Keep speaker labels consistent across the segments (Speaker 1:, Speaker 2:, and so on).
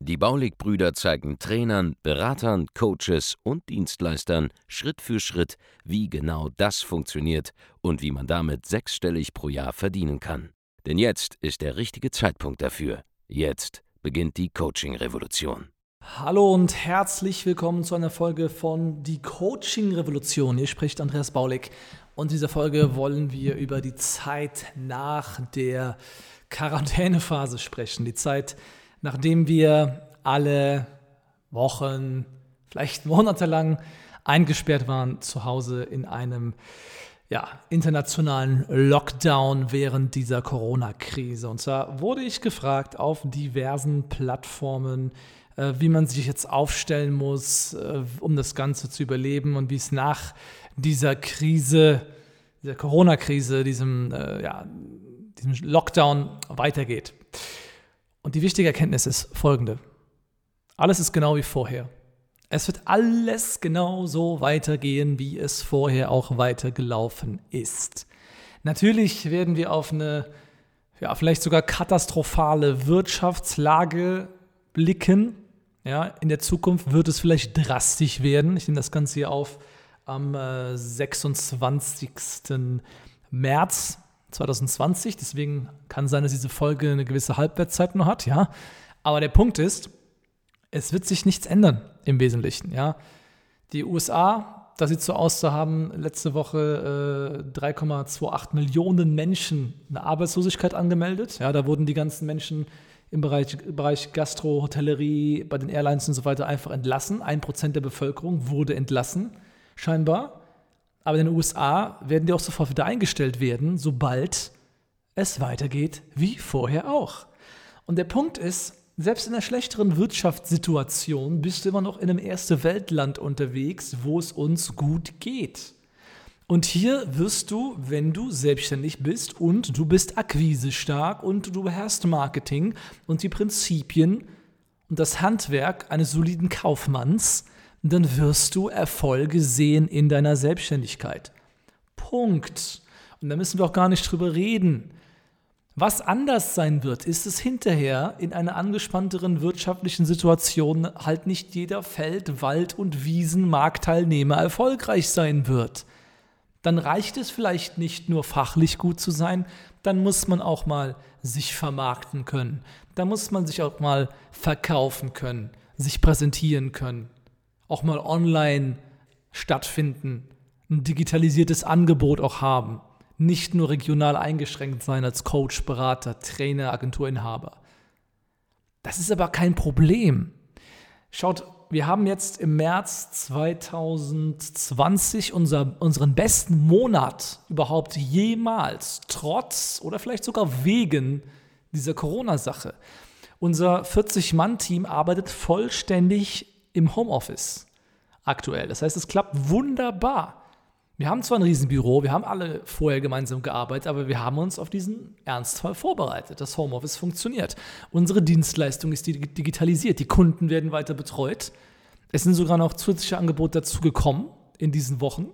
Speaker 1: Die Baulig-Brüder zeigen Trainern, Beratern, Coaches und Dienstleistern Schritt für Schritt, wie genau das funktioniert und wie man damit sechsstellig pro Jahr verdienen kann. Denn jetzt ist der richtige Zeitpunkt dafür. Jetzt beginnt die Coaching-Revolution.
Speaker 2: Hallo und herzlich willkommen zu einer Folge von Die Coaching-Revolution. Hier spricht Andreas Baulig und in dieser Folge wollen wir über die Zeit nach der Quarantänephase sprechen. Die Zeit, nachdem wir alle Wochen, vielleicht monatelang eingesperrt waren zu Hause in einem ja, internationalen Lockdown während dieser Corona-Krise. Und zwar wurde ich gefragt auf diversen Plattformen, äh, wie man sich jetzt aufstellen muss, äh, um das Ganze zu überleben und wie es nach dieser Krise, dieser Corona-Krise, diesem, äh, ja, diesem Lockdown weitergeht. Und die wichtige Erkenntnis ist folgende. Alles ist genau wie vorher. Es wird alles genau so weitergehen, wie es vorher auch weitergelaufen ist. Natürlich werden wir auf eine ja, vielleicht sogar katastrophale Wirtschaftslage blicken. Ja, in der Zukunft wird es vielleicht drastisch werden. Ich nehme das Ganze hier auf am äh, 26. März 2020. Deswegen kann sein, dass diese Folge eine gewisse Halbwertszeit noch hat, ja. Aber der Punkt ist, es wird sich nichts ändern im Wesentlichen, ja. Die USA, da sieht so aus, da haben letzte Woche äh, 3,28 Millionen Menschen eine Arbeitslosigkeit angemeldet. Ja, da wurden die ganzen Menschen im Bereich, Bereich Gastro, Hotellerie, bei den Airlines und so weiter einfach entlassen. Ein Prozent der Bevölkerung wurde entlassen, scheinbar. Aber in den USA werden die auch sofort wieder eingestellt werden, sobald es weitergeht wie vorher auch. Und der Punkt ist, selbst in einer schlechteren Wirtschaftssituation bist du immer noch in einem erste Weltland unterwegs, wo es uns gut geht. Und hier wirst du, wenn du selbstständig bist und du bist akquisestark und du beherrschst Marketing und die Prinzipien und das Handwerk eines soliden Kaufmanns, dann wirst du Erfolge sehen in deiner Selbstständigkeit. Punkt. Und da müssen wir auch gar nicht drüber reden. Was anders sein wird, ist es hinterher in einer angespannteren wirtschaftlichen Situation halt nicht jeder Feld-, Wald- und Wiesenmarktteilnehmer erfolgreich sein wird. Dann reicht es vielleicht nicht nur fachlich gut zu sein, dann muss man auch mal sich vermarkten können. Da muss man sich auch mal verkaufen können, sich präsentieren können auch mal online stattfinden, ein digitalisiertes Angebot auch haben, nicht nur regional eingeschränkt sein als Coach, Berater, Trainer, Agenturinhaber. Das ist aber kein Problem. Schaut, wir haben jetzt im März 2020 unser, unseren besten Monat überhaupt jemals, trotz oder vielleicht sogar wegen dieser Corona-Sache. Unser 40-Mann-Team arbeitet vollständig im Homeoffice aktuell. Das heißt, es klappt wunderbar. Wir haben zwar ein Riesenbüro, wir haben alle vorher gemeinsam gearbeitet, aber wir haben uns auf diesen Ernstfall vorbereitet. Das Homeoffice funktioniert. Unsere Dienstleistung ist digitalisiert. Die Kunden werden weiter betreut. Es sind sogar noch zusätzliche Angebote dazugekommen in diesen Wochen.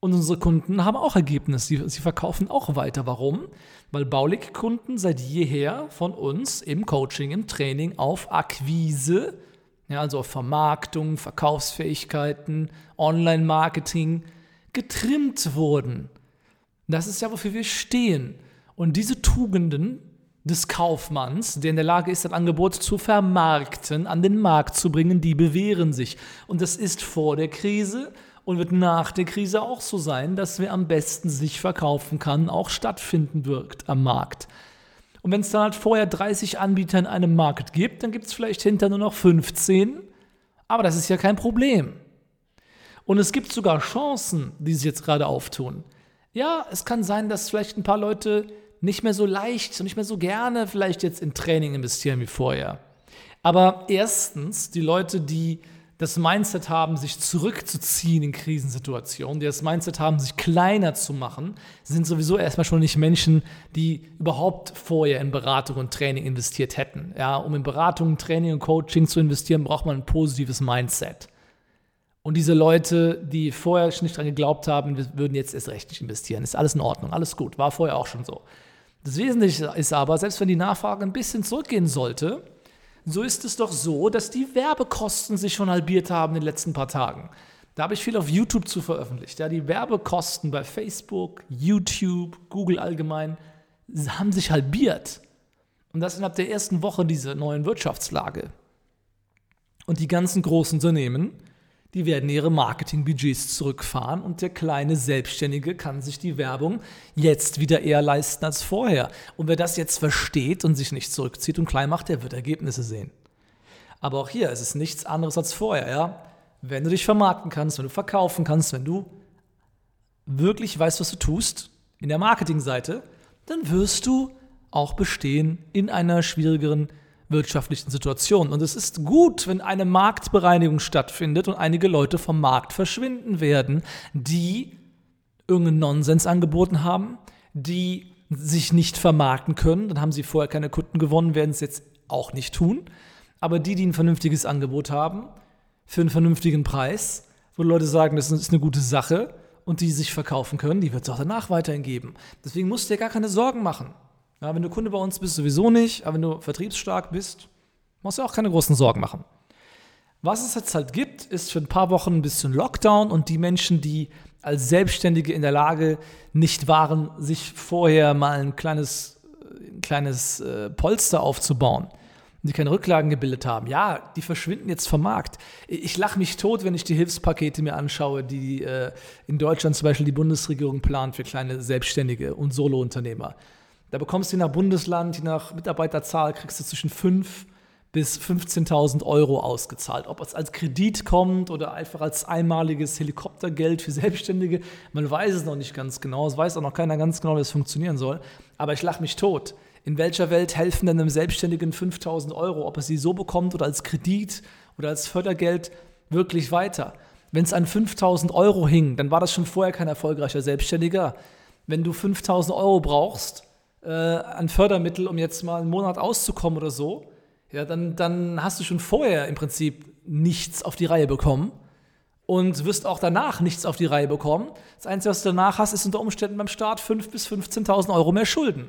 Speaker 2: Und unsere Kunden haben auch Ergebnisse. Sie, sie verkaufen auch weiter. Warum? Weil Baulig-Kunden seit jeher von uns im Coaching, im Training auf Akquise ja, also Vermarktung, Verkaufsfähigkeiten, Online-Marketing getrimmt wurden. Das ist ja, wofür wir stehen. Und diese Tugenden des Kaufmanns, der in der Lage ist, ein Angebot zu vermarkten, an den Markt zu bringen, die bewähren sich. Und das ist vor der Krise und wird nach der Krise auch so sein, dass wer am besten sich verkaufen kann, auch stattfinden wird am Markt. Und wenn es dann halt vorher 30 Anbieter in einem Markt gibt, dann gibt es vielleicht hinter nur noch 15. Aber das ist ja kein Problem. Und es gibt sogar Chancen, die sich jetzt gerade auftun. Ja, es kann sein, dass vielleicht ein paar Leute nicht mehr so leicht und nicht mehr so gerne vielleicht jetzt in Training investieren wie vorher. Aber erstens, die Leute, die das Mindset haben, sich zurückzuziehen in Krisensituationen, die das Mindset haben, sich kleiner zu machen, sind sowieso erstmal schon nicht Menschen, die überhaupt vorher in Beratung und Training investiert hätten. Ja, um in Beratung, Training und Coaching zu investieren, braucht man ein positives Mindset. Und diese Leute, die vorher schon nicht dran geglaubt haben, würden jetzt erst recht nicht investieren. Ist alles in Ordnung, alles gut. War vorher auch schon so. Das Wesentliche ist aber, selbst wenn die Nachfrage ein bisschen zurückgehen sollte, so ist es doch so, dass die Werbekosten sich schon halbiert haben in den letzten paar Tagen. Da habe ich viel auf YouTube zu veröffentlicht. Ja, die Werbekosten bei Facebook, YouTube, Google allgemein haben sich halbiert. Und das innerhalb der ersten Woche dieser neuen Wirtschaftslage. Und die ganzen großen Unternehmen die werden ihre Marketingbudgets zurückfahren und der kleine Selbstständige kann sich die Werbung jetzt wieder eher leisten als vorher. Und wer das jetzt versteht und sich nicht zurückzieht und klein macht, der wird Ergebnisse sehen. Aber auch hier ist es nichts anderes als vorher, ja. Wenn du dich vermarkten kannst, wenn du verkaufen kannst, wenn du wirklich weißt, was du tust in der Marketingseite, dann wirst du auch bestehen in einer schwierigeren wirtschaftlichen Situation. Und es ist gut, wenn eine Marktbereinigung stattfindet und einige Leute vom Markt verschwinden werden, die irgendeinen Nonsens angeboten haben, die sich nicht vermarkten können. Dann haben sie vorher keine Kunden gewonnen, werden es jetzt auch nicht tun. Aber die, die ein vernünftiges Angebot haben, für einen vernünftigen Preis, wo Leute sagen, das ist eine gute Sache und die sich verkaufen können, die wird es auch danach weiterhin geben. Deswegen musst du dir gar keine Sorgen machen. Ja, wenn du Kunde bei uns bist, sowieso nicht, aber wenn du vertriebsstark bist, musst du auch keine großen Sorgen machen. Was es jetzt halt gibt, ist für ein paar Wochen ein bisschen Lockdown und die Menschen, die als Selbstständige in der Lage nicht waren, sich vorher mal ein kleines, ein kleines äh, Polster aufzubauen, die keine Rücklagen gebildet haben, ja, die verschwinden jetzt vom Markt. Ich lache mich tot, wenn ich die Hilfspakete mir anschaue, die äh, in Deutschland zum Beispiel die Bundesregierung plant für kleine Selbstständige und Solounternehmer. Da bekommst du je nach Bundesland, je nach Mitarbeiterzahl, kriegst du zwischen 5 bis 15.000 Euro ausgezahlt. Ob es als Kredit kommt oder einfach als einmaliges Helikoptergeld für Selbstständige, man weiß es noch nicht ganz genau. Es weiß auch noch keiner ganz genau, wie es funktionieren soll. Aber ich lache mich tot. In welcher Welt helfen denn einem Selbstständigen 5.000 Euro, ob er sie so bekommt oder als Kredit oder als Fördergeld, wirklich weiter? Wenn es an 5.000 Euro hing, dann war das schon vorher kein erfolgreicher Selbstständiger. Wenn du 5.000 Euro brauchst, äh, an Fördermittel, um jetzt mal einen Monat auszukommen oder so, ja, dann, dann hast du schon vorher im Prinzip nichts auf die Reihe bekommen und wirst auch danach nichts auf die Reihe bekommen. Das Einzige, was du danach hast, ist unter Umständen beim Start 5.000 bis 15.000 Euro mehr Schulden.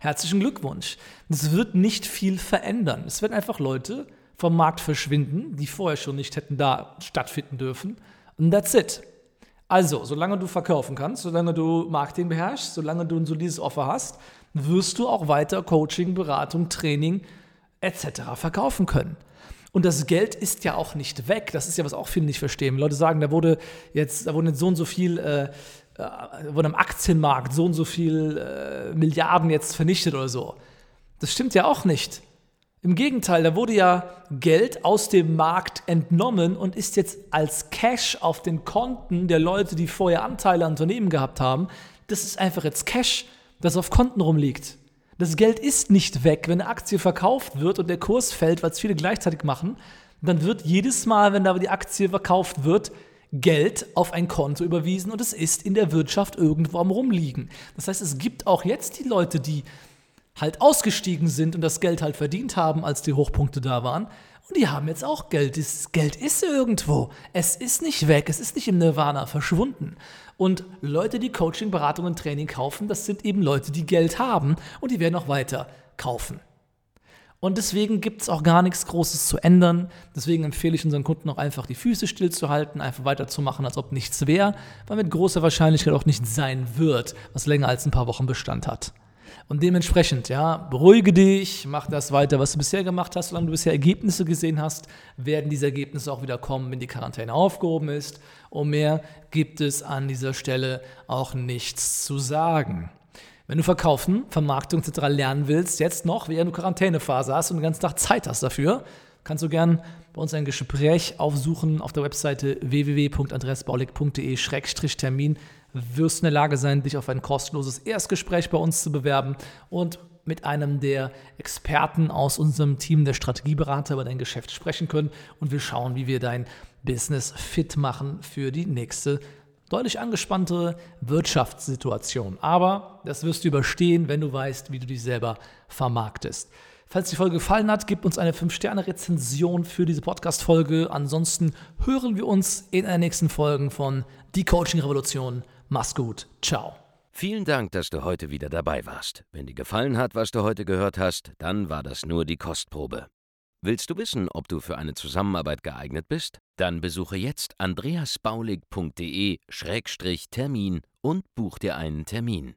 Speaker 2: Herzlichen Glückwunsch. Das wird nicht viel verändern. Es werden einfach Leute vom Markt verschwinden, die vorher schon nicht hätten da stattfinden dürfen. Und that's it. Also, solange du verkaufen kannst, solange du Marketing beherrschst, solange du ein solides Offer hast, wirst du auch weiter Coaching, Beratung, Training etc. verkaufen können. Und das Geld ist ja auch nicht weg. Das ist ja, was auch viele nicht verstehen. Leute sagen, da wurde jetzt, da wurde jetzt so und so viel, äh, äh, wurde am Aktienmarkt so und so viel äh, Milliarden jetzt vernichtet oder so. Das stimmt ja auch nicht. Im Gegenteil, da wurde ja Geld aus dem Markt entnommen und ist jetzt als Cash auf den Konten der Leute, die vorher Anteile an Unternehmen gehabt haben. Das ist einfach jetzt Cash, das auf Konten rumliegt. Das Geld ist nicht weg. Wenn eine Aktie verkauft wird und der Kurs fällt, was viele gleichzeitig machen, dann wird jedes Mal, wenn da die Aktie verkauft wird, Geld auf ein Konto überwiesen und es ist in der Wirtschaft irgendwo am Rumliegen. Das heißt, es gibt auch jetzt die Leute, die halt ausgestiegen sind und das Geld halt verdient haben, als die Hochpunkte da waren. Und die haben jetzt auch Geld. Das Geld ist irgendwo. Es ist nicht weg. Es ist nicht im Nirvana verschwunden. Und Leute, die Coaching, Beratung und Training kaufen, das sind eben Leute, die Geld haben und die werden auch weiter kaufen. Und deswegen gibt es auch gar nichts Großes zu ändern. Deswegen empfehle ich unseren Kunden auch einfach die Füße stillzuhalten, einfach weiterzumachen, als ob nichts wäre, weil mit großer Wahrscheinlichkeit auch nichts sein wird, was länger als ein paar Wochen Bestand hat. Und dementsprechend, ja, beruhige dich, mach das weiter, was du bisher gemacht hast. Solange du bisher Ergebnisse gesehen hast, werden diese Ergebnisse auch wieder kommen, wenn die Quarantäne aufgehoben ist. Und mehr gibt es an dieser Stelle auch nichts zu sagen. Wenn du Verkaufen, Vermarktung etc. lernen willst, jetzt noch, während du Quarantänephase hast und den ganzen Tag Zeit hast dafür, kannst du gern bei uns ein Gespräch aufsuchen auf der Webseite www.andreasbaulig.de-termin wirst in der Lage sein, dich auf ein kostenloses Erstgespräch bei uns zu bewerben und mit einem der Experten aus unserem Team der Strategieberater über dein Geschäft sprechen können und wir schauen, wie wir dein Business fit machen für die nächste deutlich angespanntere Wirtschaftssituation. Aber das wirst du überstehen, wenn du weißt, wie du dich selber vermarktest. Falls die Folge gefallen hat, gib uns eine 5-Sterne-Rezension für diese Podcast-Folge. Ansonsten hören wir uns in den nächsten Folgen von Die Coaching Revolution. Mach's gut. Ciao.
Speaker 1: Vielen Dank, dass du heute wieder dabei warst. Wenn dir gefallen hat, was du heute gehört hast, dann war das nur die Kostprobe. Willst du wissen, ob du für eine Zusammenarbeit geeignet bist? Dann besuche jetzt andreasbaulig.de-termin und buch dir einen Termin.